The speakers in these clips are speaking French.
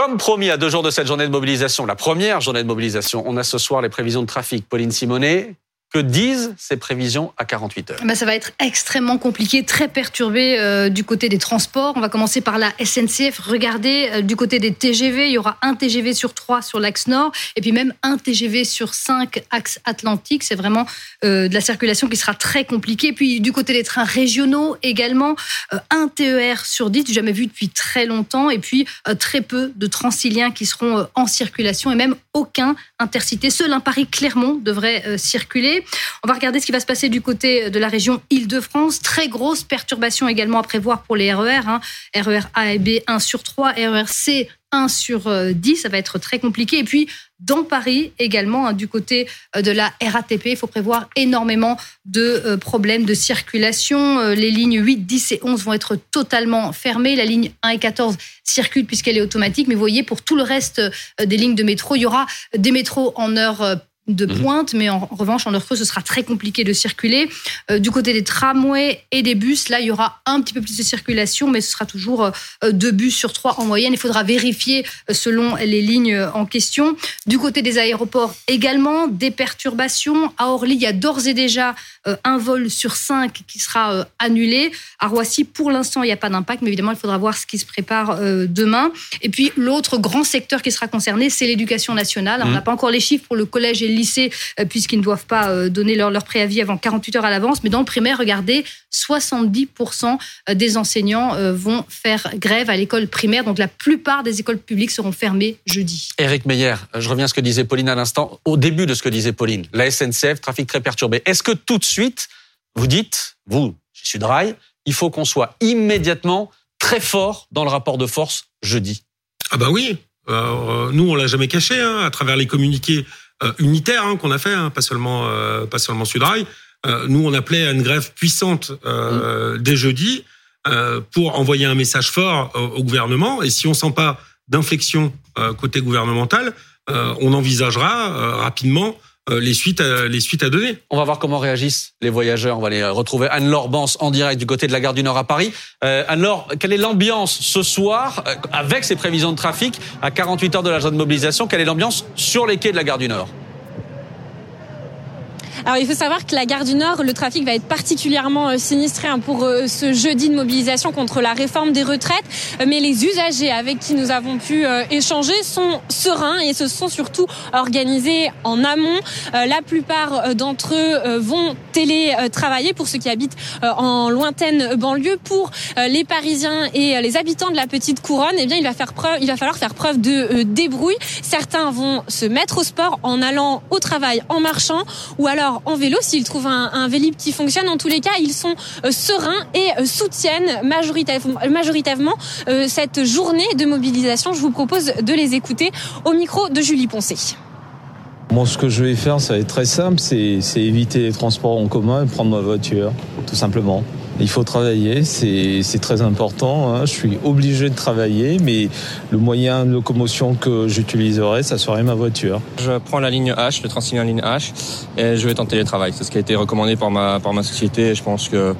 Comme promis à deux jours de cette journée de mobilisation, la première journée de mobilisation, on a ce soir les prévisions de trafic. Pauline Simonet, que disent ces prévisions à 48 heures bah, Ça va être extrêmement compliqué, très perturbé euh, du côté des transports. On va commencer par la SNCF. Regardez, euh, du côté des TGV, il y aura un TGV sur trois sur l'axe nord et puis même un TGV sur cinq axe atlantique. C'est vraiment euh, de la circulation qui sera très compliquée. Puis du côté des trains régionaux également, un TER sur 10, jamais vu depuis très longtemps. Et puis très peu de transiliens qui seront en circulation et même aucun intercité. Seul un Paris-Clermont devrait circuler. On va regarder ce qui va se passer du côté de la région Île-de-France. Très grosse perturbation également à prévoir pour les RER. Hein. RER A et B 1 sur 3, RER C 1 sur 10, euh, ça va être très compliqué. Et puis, dans Paris également, hein, du côté euh, de la RATP, il faut prévoir énormément de euh, problèmes de circulation. Les lignes 8, 10 et 11 vont être totalement fermées. La ligne 1 et 14 circule puisqu'elle est automatique. Mais vous voyez, pour tout le reste des lignes de métro, il y aura des métros en heure de mhm. pointe, mais en revanche, en heure creuse, ce sera très compliqué de circuler. Euh, du côté des tramways et des bus, là, il y aura un petit peu plus de circulation, mais ce sera toujours euh, deux bus sur trois en moyenne. Il faudra vérifier euh, selon les lignes en question. Du côté des aéroports également, des perturbations. À Orly, il y a d'ores et déjà un vol sur cinq qui sera annulé. À Roissy, pour l'instant, il n'y a pas d'impact, mais évidemment, il faudra voir ce qui se prépare demain. Et puis, l'autre grand secteur qui sera concerné, c'est l'éducation nationale. On n'a mhm. pas encore les chiffres pour le collège et lycée, euh, puisqu'ils ne doivent pas euh, donner leur, préavis avant 48 heures à l'avance. Mais dans le primaire, regardez, 70% euh, des enseignants vont faire grève à l'école primaire. Donc la plupart des écoles publiques seront fermées jeudi. Éric Meyer, je reviens à ce que disait Pauline à l'instant. Au début de ce que disait Pauline, la SNCF, trafic très perturbé. Est-ce que tout de suite, vous dites, vous, je suis Sudrail, il faut qu'on soit immédiatement très fort dans le rapport de force jeudi? Ah bah oui, nous on l'a jamais caché hein, à travers les communiqués euh, unitaire hein, qu'on a fait, hein, pas seulement euh, pas seulement Sudrail. Euh, nous, on appelait à une grève puissante mmh. dès jeudi pour envoyer un message fort au gouvernement. Et si on sent pas d'inflexion côté gouvernemental, on envisagera rapidement euh, les suites, à, les suites à donner. On va voir comment réagissent les voyageurs. On va les retrouver. Anne-Laure Bance en direct du côté de la gare du Nord à Paris. Euh, Anne-Laure, quelle est l'ambiance ce soir euh, avec ces prévisions de trafic à 48 heures de la zone de mobilisation? Quelle est l'ambiance sur les quais de la gare du Nord? Alors il faut savoir que la gare du Nord, le trafic va être particulièrement euh, sinistré hein, pour euh, ce jeudi de mobilisation contre la réforme des retraites. Euh, mais les usagers avec qui nous avons pu échanger sont sereins et se sont surtout organisés en amont. La plupart d'entre eux vont télétravailler pour ceux qui habitent en lointaine banlieue. Pour les Parisiens et les habitants de la petite couronne, eh bien il va faire preuve, il va falloir faire preuve de débrouille. Certains vont se mettre au sport en allant au travail en marchant ou alors en vélo, s'ils trouvent un, Vélib qui fonctionne, en tous les cas, ils sont euh, sereins et euh, soutiennent majoritairement, euh, cette journée de mobilisation. Je vous propose de les écouter au micro de Julie Poncé. Moi, ce que je vais faire, ça va être très simple, c'est éviter les transports en commun et prendre ma voiture, tout simplement. Il faut travailler, c'est très important. Hein. Je suis obligé de travailler, mais le moyen de locomotion que j'utiliserai, ça serait ma voiture. Je prends la ligne H, le Transilien ligne H, et je vais en télétravail. C'est ce qui a été recommandé par ma, par ma société. Et je pense que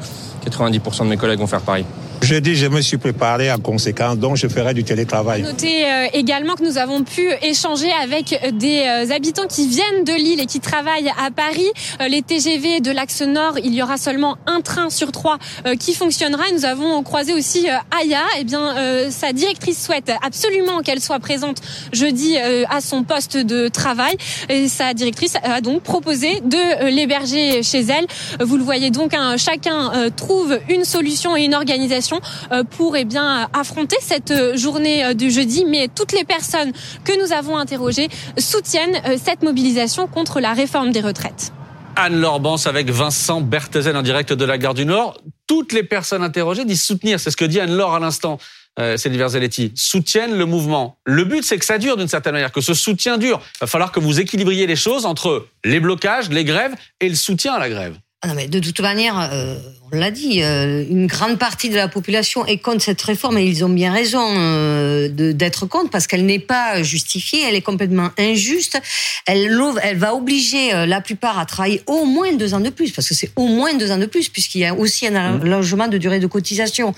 90% de mes collègues vont faire pareil. Jeudi, je me suis préparé en conséquence, donc je ferai du télétravail. Notez euh, également que nous avons pu échanger avec des euh, habitants qui viennent de Lille et qui travaillent à Paris. Euh, les TGV de l'axe nord, il y aura seulement un train sur trois qui fonctionnera. nous avons croisé aussi Aya. Eh bien, sa directrice souhaite absolument qu'elle soit présente jeudi à son poste de travail. Et sa directrice a donc proposé de l'héberger chez elle. Vous le voyez donc, hein, chacun trouve une solution et une organisation euh, pour eh bien affronter cette euh, journée euh, du jeudi. Mais toutes les personnes que nous avons interrogées soutiennent cette mobilisation contre la réforme des retraites. Anne Lorbance avec Vincent Berthezen en direct de la gare du Nord. Toutes les personnes interrogées disent soutenir, c'est ce que dit Anne-Laure à l'instant. Euh, Verzelletti, soutiennent le mouvement. Le but, c'est que ça dure d'une certaine manière, que ce soutien dure. Il va falloir que vous équilibriez les choses entre les blocages, les grèves et le soutien à la grève. Ah non, mais de toute manière, euh, on l'a dit, euh, une grande partie de la population est contre cette réforme et ils ont bien raison euh, d'être contre parce qu'elle n'est pas justifiée, elle est complètement injuste. Elle, elle va obliger euh, la plupart à travailler au moins deux ans de plus parce que c'est au moins deux ans de plus puisqu'il y a aussi un allongement de durée de cotisation.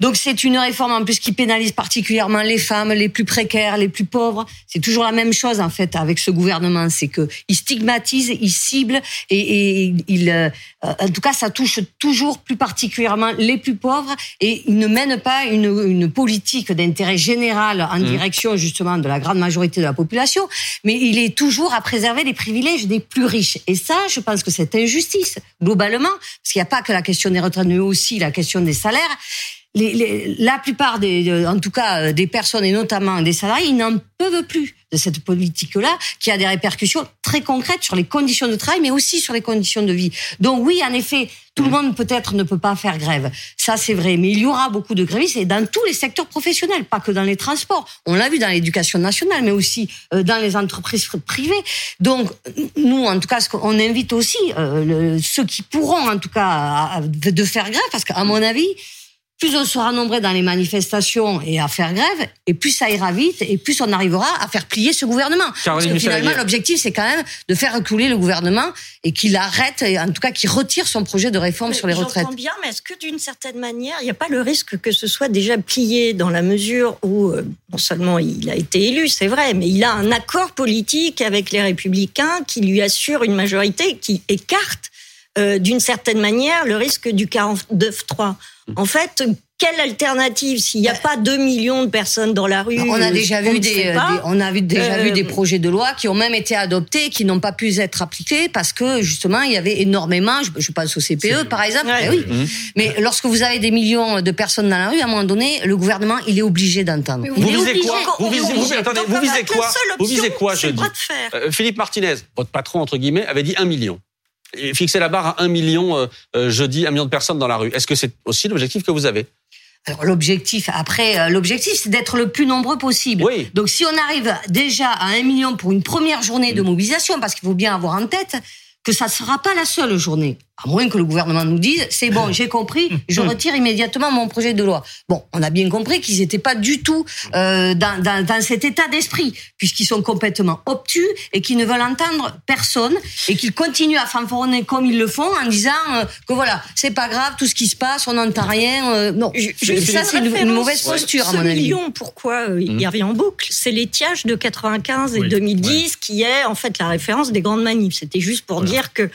Donc c'est une réforme en plus qui pénalise particulièrement les femmes, les plus précaires, les plus pauvres. C'est toujours la même chose en fait avec ce gouvernement, c'est que il stigmatise, il cible et, et il, euh, en tout cas, ça touche toujours plus particulièrement les plus pauvres et il ne mène pas une, une politique d'intérêt général en direction justement de la grande majorité de la population, mais il est toujours à préserver les privilèges des plus riches. Et ça, je pense que c'est injustice globalement, parce qu'il n'y a pas que la question des retraites, mais aussi la question des salaires. Les, les- la plupart des, de- en tout cas, euh, des personnes et notamment des salariés, ils n'en peuvent plus de cette politique-là, qui a des répercussions très concrètes sur les conditions de travail, mais aussi sur les conditions de vie. Donc oui, en effet, tout le monde peut-être ne peut pas faire grève. Ça, c'est vrai. Mais il y aura beaucoup de grévistes et dans tous les secteurs professionnels, pas que dans les transports. On l'a vu dans l'éducation nationale, mais aussi euh, dans les entreprises privées. Donc, nous, en tout cas, qu'on invite aussi, euh, le- ceux qui pourront, en tout cas, à- à- de faire grève, parce qu'à mon avis, plus on sera nombreux dans les manifestations et à faire grève, et plus ça ira vite, et plus on arrivera à faire plier ce gouvernement. Parce que finalement, l'objectif, c'est quand même de faire reculer le gouvernement et qu'il arrête, et en tout cas qu'il retire son projet de réforme sur les retraites. J'entends bien, mais est-ce que d'une certaine manière, il n'y a pas le risque que ce soit déjà plié dans la mesure où, euh, non seulement il a été élu, c'est vrai, mais il a un accord politique avec les Républicains qui lui assure une majorité qui écarte euh, d'une certaine manière le risque du 49-3. En fait, quelle alternative s'il n'y a pas 2 millions de personnes dans la rue On a déjà vu ne des, sait pas. des- on a vu, déjà Euh, vu des projets de loi qui ont même été adoptés, qui n'ont pas pu être appliqués parce que justement il y avait énormément. Je, je pense au CPE par exemple. Ouais. Eh oui. Mais lorsque vous avez des millions de personnes dans la rue, à un moment donné, le gouvernement il est obligé d'entendre. Vous visez quoi Vous visez, vous, attendez, vous quoi Vous visez quoi fer. Euh, Philippe Martinez, votre patron entre guillemets, avait dit un million. Fixer la barre à un million euh, euh, jeudi, un million de personnes dans la rue. Est-ce que c'est aussi l'objectif que vous avez Alors l'objectif, après, euh, l'objectif, c'est d'être le plus nombreux possible. Oui. Donc si on arrive déjà à un million pour une première journée de mobilisation, parce qu'il faut bien avoir en tête que ça ne sera pas la seule journée, à moins que le gouvernement nous dise, c'est bon, j'ai compris, je retire immédiatement mon projet de loi. Bon, on a bien compris qu'ils n'étaient pas du tout euh, dans, dans, dans cet état d'esprit, puisqu'ils sont complètement obtus et qu'ils ne veulent entendre personne et qu'ils continuent à fanfaronner comme ils le font en disant euh, que voilà, c'est pas grave, tout ce qui se passe, on n'entend rien. euh, non, Je- je ça c'est une, mauvaise posture à Ce mon avis. million, pourquoi euh, il revient en boucle C'est l'étiage de 95 et Oui, 2010 qui est en fait la référence des grandes manifs. C'était juste pour dire que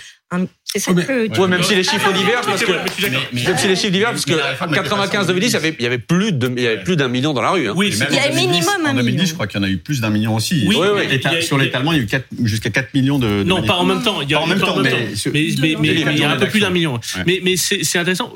c'est ça Oh, que tu- même si les chiffres divergent, parce que même si les chiffres divergent, parce que la réforme en n'était pas 95 ça. 2010, il y avait, il y avait plus de, il y avait plus d'un million dans la rue. hein. Oui, Il y a en 2010, minimum un En 2010, million. je crois qu'il y en a eu plus d'un million aussi. Oui, sur l'étalement, il y a eu jusqu'à 4 millions de. Non, pas en même temps. Il y a en même temps, mais il y a un peu plus d'un million. Mais, mais c'est c'est intéressant.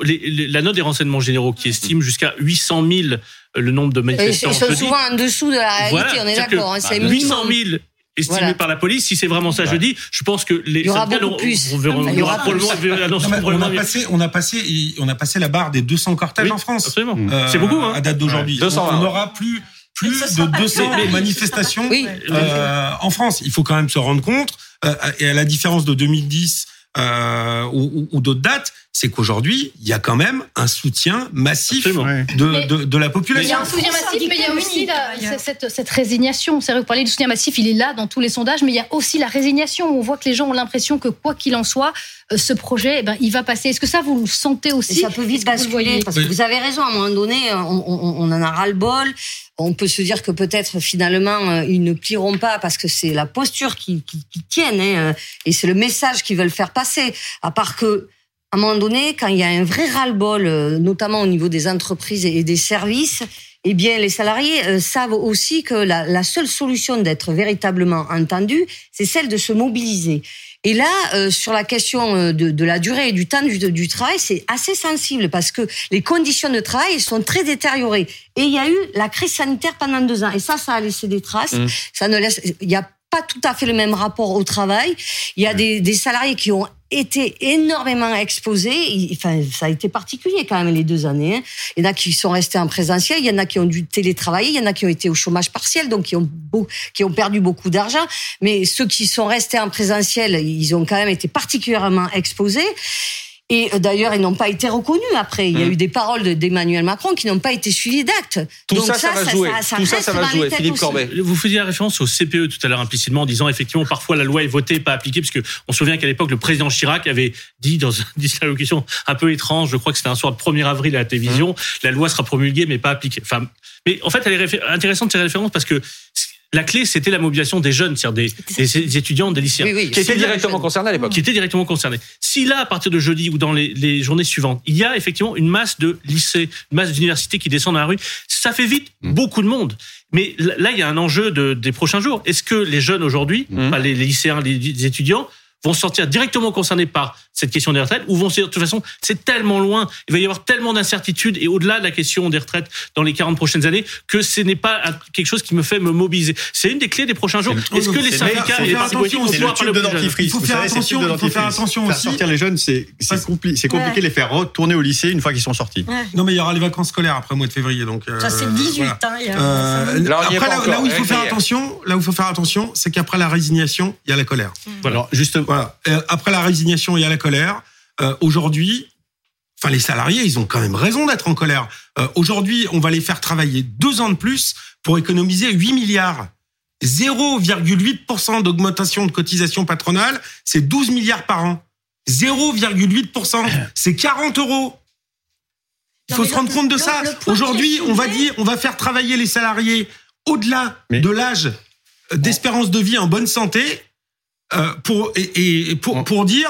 La note des renseignements généraux qui estime jusqu'à 800 000 euh, le nombre de manifestants. ils sont souvent en dessous de la réalité, on est d'accord. hein, c'est 800 minimum. 000 estimés Voilà. par la police. Si c'est vraiment ça jeudi, je pense que les Il y aura beaucoup n'auront- plus. on verra- Il y aura probablement on a passé, on a passé, on a passé la barre des 200 cortèges Oui, en France. Absolument. Euh, C'est beaucoup, hein. À date d'aujourd'hui. Ouais, 220. On n'aura plus, plus de sera pas 200 le même. manifestations Oui. euh, en France. Il faut quand même se rendre compte, euh, et à la différence de 2010 euh, ou, ou- ou d'autres dates, c'est qu'aujourd'hui, il y a quand même un soutien massif de, de, de la Il y population. a un soutien massif, mais il y a aussi la- cette, cette résignation. C'est vrai, vous parlez du soutien massif, il est là dans tous les sondages, mais il y a aussi la résignation. On voit que les gens ont l'impression que quoi qu'il en soit, euh, ce projet, eh ben, il va passer. Est-ce que ça, vous le sentez Et aussi ça peut vite basculer, parce que vous avez raison, à un moment donné, on, on- on en a ras-le-bol. On peut se dire que peut-être finalement euh, ils ne plieront pas parce que c'est la posture qui, qui, qui tienne hein, euh, et c'est le message qu'ils veulent faire passer. À part que à un moment donné, quand il y a un vrai ras-le-bol, euh, notamment au niveau des entreprises et des services, eh bien les salariés euh, savent aussi que la, la seule solution d'être véritablement entendu, c'est celle de se mobiliser. Et là, euh, sur la question de, de la durée et du temps du, du travail, c'est assez sensible parce que les conditions de travail sont très détériorées. Et il y a eu la crise sanitaire pendant deux ans. Et ça, ça a laissé des traces. Mmh. Ça ne laisse, il y a pas tout à fait le même rapport au travail. Il y a des, des salariés qui ont été énormément exposés. Enfin, ça a été particulier quand même les deux années. hein. Il y en a qui sont restés en présentiel, il y en a qui ont dû télétravailler, il y en a qui ont été au chômage partiel, donc qui ont, qui ont perdu beaucoup d'argent. Mais ceux qui sont restés en présentiel, ils ont quand même été particulièrement exposés. Et euh, d'ailleurs, ils n'ont pas été reconnus après. Il y a eu des paroles de- d'Emmanuel Macron qui n'ont pas été suivies d'actes. Tout Donc ça, ça va jouer. Tout ça, ça va jouer. Philippe. Corbet. Vous faisiez référence au CPE tout à l'heure implicitement en disant effectivement parfois la loi est votée pas appliquée parce que on se souvient qu'à l'époque le président Chirac avait dit dans une dislocution un peu étrange, je crois que c'était un soir de 1er avril à la télévision, Mmh. la loi sera promulguée mais pas appliquée. Enfin, mais en fait elle est réfé- intéressante ces références parce que la clé c'était la mobilisation des jeunes, c'est-à-dire des, des étudiants, des lycéens. Oui, oui. Qui était C'est directement jeune. concerné à l'époque. qui étaient directement concernés. Si là, à partir de jeudi ou dans les, les journées suivantes, il y a effectivement une masse de lycées, une masse d'universités qui descendent dans la rue, ça fait vite Mm. beaucoup de monde. Mais là, il y a un enjeu de, des prochains jours. Est-ce que les jeunes aujourd'hui, Mm. pas les, les lycéens, les, les étudiants, vont se sentir directement concernés par cette question des retraites ou vont se dire de toute façon c'est tellement loin, il va y avoir tellement d'incertitudes et au-delà de la question des retraites dans les 40 prochaines années que ce n'est pas quelque chose qui me fait me mobiliser. C'est une des clés des prochains jours. Est-ce que les syndicats faut et les politiques attention, vont pouvoir parler. Il faut faire attention, il faut faire attention aussi. sortir les jeunes, c'est c'est compli- c'est compliqué de les faire retourner au lycée une fois qu'ils sont sortis. Non, mais il y aura les vacances scolaires après le mois de février. Donc, euh, Ça, c'est 18, voilà. hein, Euh, après, là, où il faut faire attention, là où il faut faire attention, c'est qu'après la résignation, il y a la colère. Alors, justement, Voilà. Euh, après la résignation, il y a la colère. Euh, Aujourd'hui, enfin les salariés, ils ont quand même raison d'être en colère. Euh, Aujourd'hui, on va les faire travailler deux ans de plus pour économiser 8 milliards. 0,8% d'augmentation de cotisation patronale, c'est 12 milliards par an. 0,8%, c'est 40 euros. Il faut se rendre compte de ça. Aujourd'hui, on va dire, on va faire travailler les salariés au-delà de l'âge d'espérance de vie en bonne santé euh, pour et, et pour, pour dire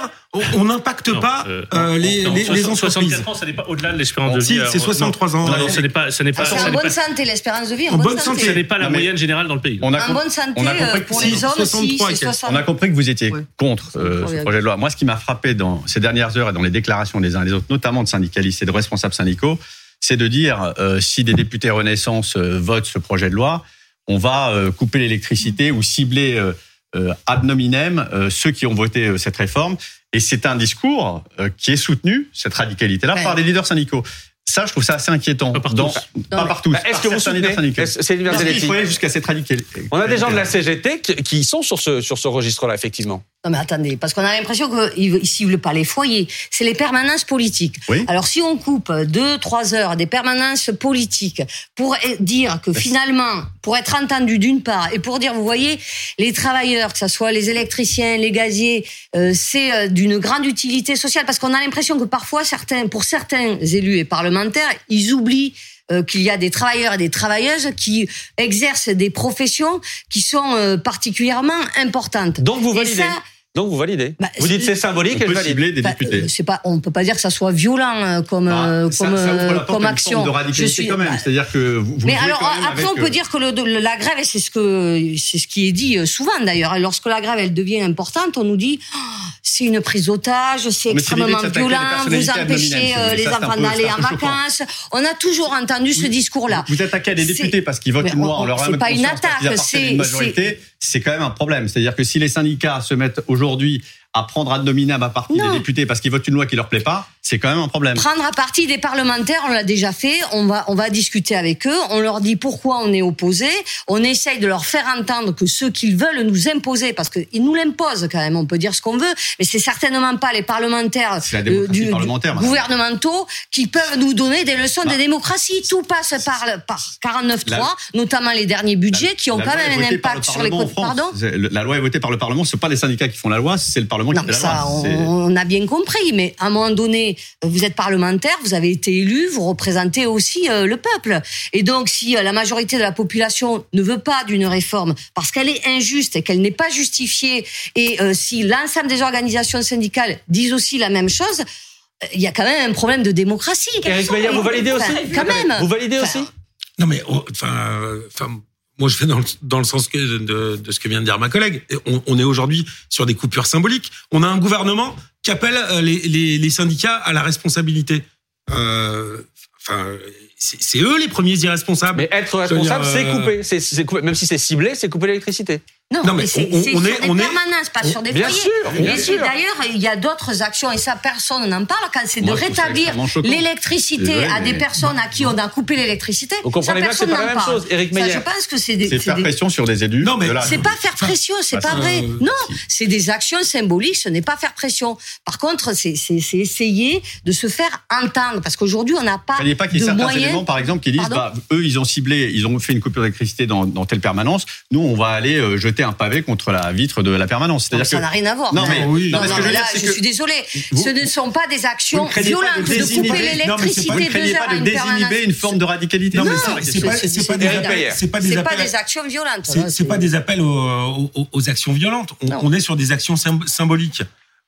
on- n'impacte Non, pas euh, euh, les, non, les, les 64 entreprises. ans, ça n'est pas au-delà de l'espérance de vie. Si, c'est 63 ans. Non, non, ce n'est pas, ce n'est pas, en bonne pas, santé, l'espérance de vie en, En bonne, santé. santé. ce n'est pas la Non, moyenne générale dans le pays. on a, En com- bonne santé, on a compris que pour si- les hommes, 63 si, et c'est quelques. 60. On a compris que vous étiez Ouais. contre euh, ce projet de loi. Moi, ce qui m'a frappé dans ces dernières heures et dans les déclarations des uns et des autres, notamment de syndicalistes et de responsables syndicaux, c'est de dire euh, si des députés Renaissance euh, votent ce projet de loi, on va euh, couper l'électricité ou cibler ad nominem euh, ceux qui ont voté euh, cette réforme. Et c'est un discours euh, qui est soutenu, cette radicalité-là, Ouais. par des leaders syndicaux. Ça, je trouve ça assez inquiétant. Pas par Dans- tous. pas mais- par tous. Bah, Est-ce par que vous soutenez C'est aller jusqu'à cette radicalité. On a des gens de la CGT qui- qui sont sur ce, sur ce registre-là, effectivement. Non mais attendez, parce qu'on a l'impression qu'ils ne ciblent pas les foyers, c'est les permanences politiques. Oui. Alors si on coupe deux, trois heures des permanences politiques pour e- dire que finalement, pour être entendu d'une part, et pour dire, vous voyez, les travailleurs, que ce soit les électriciens, les gaziers, euh, c'est euh, d'une grande utilité sociale, parce qu'on a l'impression que parfois, certains, pour certains élus et parlementaires, ils oublient euh, qu'il y a des travailleurs et des travailleuses qui exercent des professions qui sont euh, particulièrement importantes. Donc vous Et validez. ça, Donc vous validez. Bah, vous dites c'est- c'est symbolique On et je peut valide. cibler des Bah, députés. euh, c'est pas, on peut pas dire que ça soit violent euh, comme Ah, euh, ça- comme ça ouvre la euh, porte à comme action. de radicalité quand même. bah, C'est-à-dire que vous, vous mais alors quand même après avec, on peut euh, dire que le, le- la grève et c'est ce que c'est ce qui est dit euh, souvent d'ailleurs. Lorsque la grève elle devient importante, on nous dit Oh, c'est une prise d'otage, c'est extrêmement des violent, vous empêchez euh, les Ça, enfants d'aller en vacances. On a toujours entendu ce discours-là. Vous attaquez des C'est- députés parce qu'ils votent en leur c'est pas une attaque, c'est- c'est quand même un problème. C'est-à-dire que si les syndicats se mettent aujourd'hui à prendre ad nominem à partie Non. des députés parce qu'ils votent une loi qui leur plaît pas, c'est quand même un problème. Prendre à partie des parlementaires, on l'a déjà fait. On va, on va discuter avec eux. On leur dit pourquoi on est opposé. On essaye de leur faire entendre que ceux qu'ils veulent nous imposer, parce qu'ils nous l'imposent quand même. On peut dire ce qu'on veut, mais c'est certainement pas les parlementaires la démocratie parlementaire, madame. gouvernementaux qui peuvent nous donner des leçons Bah. de démocratie. Tout passe par, par 49.3, La- notamment les derniers budgets qui ont La quand même un impact le sur les côtes. Pardon La loi est votée par le Parlement. C'est pas les syndicats qui font la loi, c'est le Parlement non, qui fait la ça, loi. on, on a bien compris. Mais à un moment donné, vous êtes parlementaire, vous avez été élu, vous représentez aussi euh, le peuple. Et donc, si euh, la majorité de la population ne veut pas d'une réforme parce qu'elle est injuste et qu'elle n'est pas justifiée, et euh, si l'ensemble des organisations syndicales disent aussi la même chose, euh, il y a quand même un problème de démocratie. Eric Meyer, vous validez aussi Enfin, Quand même. Vous validez aussi Non, mais oh, enfin, euh, enfin, moi je vais dans le, sens de, ce que vient de dire ma collègue. On, est aujourd'hui sur des coupures symboliques. On a un gouvernement qui appelle euh, les syndicats à la responsabilité. Euh, Enfin, c'est eux les premiers irresponsables. Mais être responsable, c'est euh, couper. Couper. Même si c'est ciblé, c'est couper l'électricité. Non, Non, mais, mais c'est sur est- des on est- permanences, pas sur des Bien foyers. sûr, bien sûr. d'ailleurs, il y a d'autres actions, et ça, personne n'en parle, quand c'est de ça rétablir l'électricité à des personnes à qui on a coupé l'électricité. Vous comprenez ça, bien que c'est personne pas la n'en même parle. chose, Éric Ça, Meyer. Je pense que c'est des. Faire des- pression sur des élus. Non, mais C'est pas faire pression, c'est Bah, pas ça, vrai. euh, Non, c'est des actions symboliques, ce n'est pas faire pression. Par contre, c'est essayer de se faire entendre, parce qu'aujourd'hui, on n'a pas de moyens. Par exemple, qui disent, bah, eux, ils ont ciblé, ils ont fait une coupure d'électricité dans, dans telle permanence. Nous, on va aller euh, jeter un pavé contre la vitre de la permanence. C'est-à-dire ça n'a rien à voir. Non, mais- oui. non, Non, mais ce non, que je mais veux là, je suis désolée. vous- Ce ne sont pas des actions violentes de de couper l'électricité vous vous ne deux heures pas à une désinhiber une forme de radicalité Non, c'est- pas, des actions violentes. C'est pas des appels aux, actions violentes. On, est sur des actions sym- symboliques.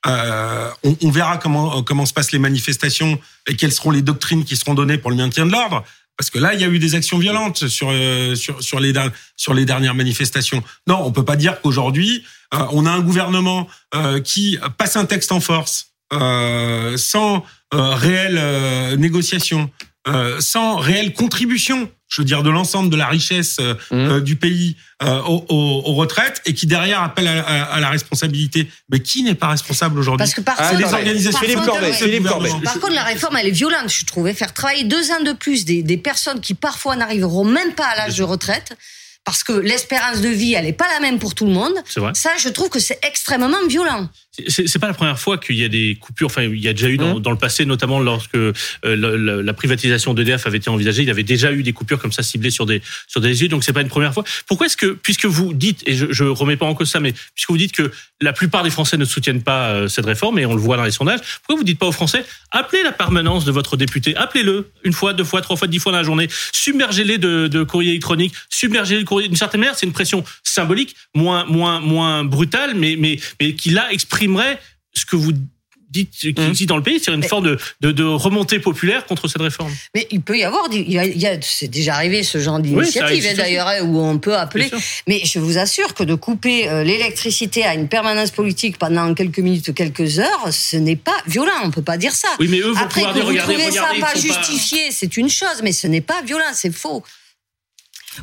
Euh, on, on verra comment comment se passent les manifestations et quelles seront les doctrines qui seront données pour le maintien de l'ordre. Parce que là, il y a eu des actions violentes sur euh, sur sur les sur les dernières manifestations. Non, on peut pas dire qu'aujourd'hui euh, on a un gouvernement euh, qui passe un texte en force euh, sans euh, réelle euh, négociation, euh, sans réelle contribution, je veux dire, de l'ensemble de la richesse euh, Mmh. euh, du pays euh, aux, aux- aux retraites et qui derrière appelle à, à- à la responsabilité. Mais qui n'est pas responsable aujourd'hui Parce que par Ah, C'est contre, les organisations. Philippe contre, Corbet. Philippe. Par contre, la réforme, elle est violente, je trouvais. Faire travailler deux ans de plus des, des personnes qui parfois n'arriveront même pas à l'âge de retraite, parce que l'espérance de vie, elle n'est pas la même pour tout le monde. Ça, je trouve que c'est extrêmement violent. C'est pas la première fois qu'il y a des coupures. Enfin, il y a déjà eu dans, Mmh. dans le passé, notamment lorsque euh, la, la- la privatisation d'EDF avait été envisagée, il y avait déjà eu des coupures comme ça ciblées sur des sur des yeux. Donc c'est pas une première fois. Pourquoi est-ce que, puisque vous dites, et je, je remets pas en cause ça, mais puisque vous dites que la plupart des Français ne soutiennent pas euh, cette réforme, et on le voit dans les sondages, pourquoi vous dites pas aux Français appelez la permanence de votre député, appelez-le une fois, deux fois, trois fois, dix fois dans la journée, submergez-les de, de courrier électronique, submergez le courrier d'une certaine manière. C'est une pression symbolique, moins moins moins brutale, mais mais mais qui là exprimerait ce que vous dites qui Mmh. existe dans le pays, c'est une Mais- forme de, de, de remontée populaire contre cette réforme. Mais il peut y avoir, du- il y a, il y a- c'est déjà arrivé ce genre d'initiative hein, d'ailleurs, hein, où on peut appeler. Mais je vous assure que de couper euh, l'électricité à une permanence politique pendant quelques minutes, quelques heures, ce n'est pas violent. On peut pas dire ça. Oui, mais eux vont Après que dire vous regardez, trouvez regardez, ça pas- justifié, c'est une chose, mais ce n'est pas violent, c'est faux.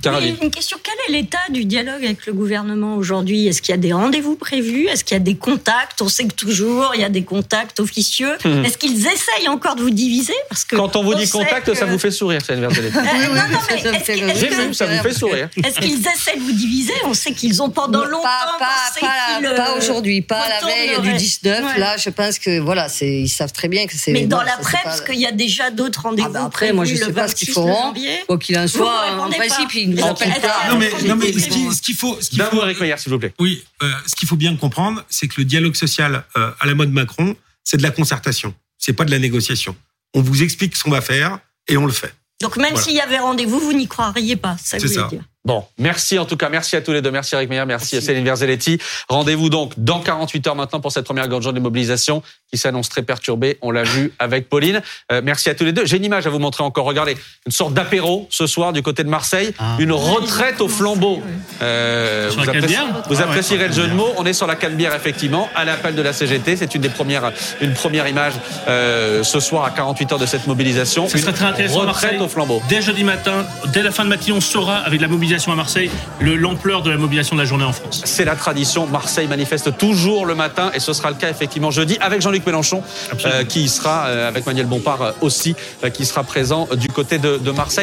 Oui, une question, quel est l'état du dialogue avec le gouvernement aujourd'hui? Est-ce qu'il y a des rendez-vous prévus? Est-ce qu'il y a des contacts? On sait que toujours, il y a des contacts officieux. Mhm. Est-ce qu'ils essayent encore de vous diviser? Parce que Quand on vous dit contact, que- ça vous fait sourire, c'est Verdelet. Euh, non, non, mais. J'ai vu, ça vous fait sourire. Est-ce qu'ils essaient de vous diviser? On sait qu'ils ont pendant longtemps pas, pas, pensé pas, qu'ils, pas euh, aujourd'hui, pas à la veille du retourneraient. 19. Ouais. Là, je pense que voilà, ils savent très bien que c'est. Mais dans non, la ça, c'est presse, pas- parce qu'il y a déjà d'autres rendez-vous. Ah bah après, moi, je prévus sais pas ce qu'ils 26 feront. Quoi qu'il en soit, en principe, nous En tout cas, Non mais, non, mais Ils ce qu'il faut, ce qu'il D'un faut, mot, Eric Meyer, s'il vous plaît. oui, euh, ce qu'il faut bien comprendre, c'est que le dialogue social euh, à la mode Macron, c'est de la concertation. C'est pas de la négociation. On vous explique ce qu'on va faire et on le fait. Donc même Voilà. s'il y avait rendez-vous, vous n'y croiriez pas. Ça ça. dire. Bon, merci en tout cas, merci à tous les deux, merci Eric Meyer, merci, Céline Verzelletti. Rendez-vous donc dans 48 heures maintenant pour cette première grande journée de mobilisation qui s'annonce très perturbée, on l'a vu avec Pauline. Euh, merci à tous les deux. J'ai une image à vous montrer encore, regardez, une sorte d'apéro ce soir du côté de Marseille, une retraite au flambeau. Euh, Sur vous, Canebière vous Ah ouais. apprécierez le jeu de mots, on est sur la Canebière effectivement, à l'appel de la CGT, c'est une des premières, une première image euh, ce soir à 48 heures de cette mobilisation. Ce serait Une très intéressant à retraite Marseille. au flambeau. Dès jeudi matin, dès la fin de matinée, on saura avec la mobilisation à Marseille le- l'ampleur de la mobilisation de la journée en France. C'est la tradition. Marseille manifeste toujours le matin et ce sera le cas effectivement jeudi avec Jean-Luc Mélenchon euh, qui sera euh, avec Manuel Bompard euh, aussi euh, qui sera présent du côté de, de Marseille.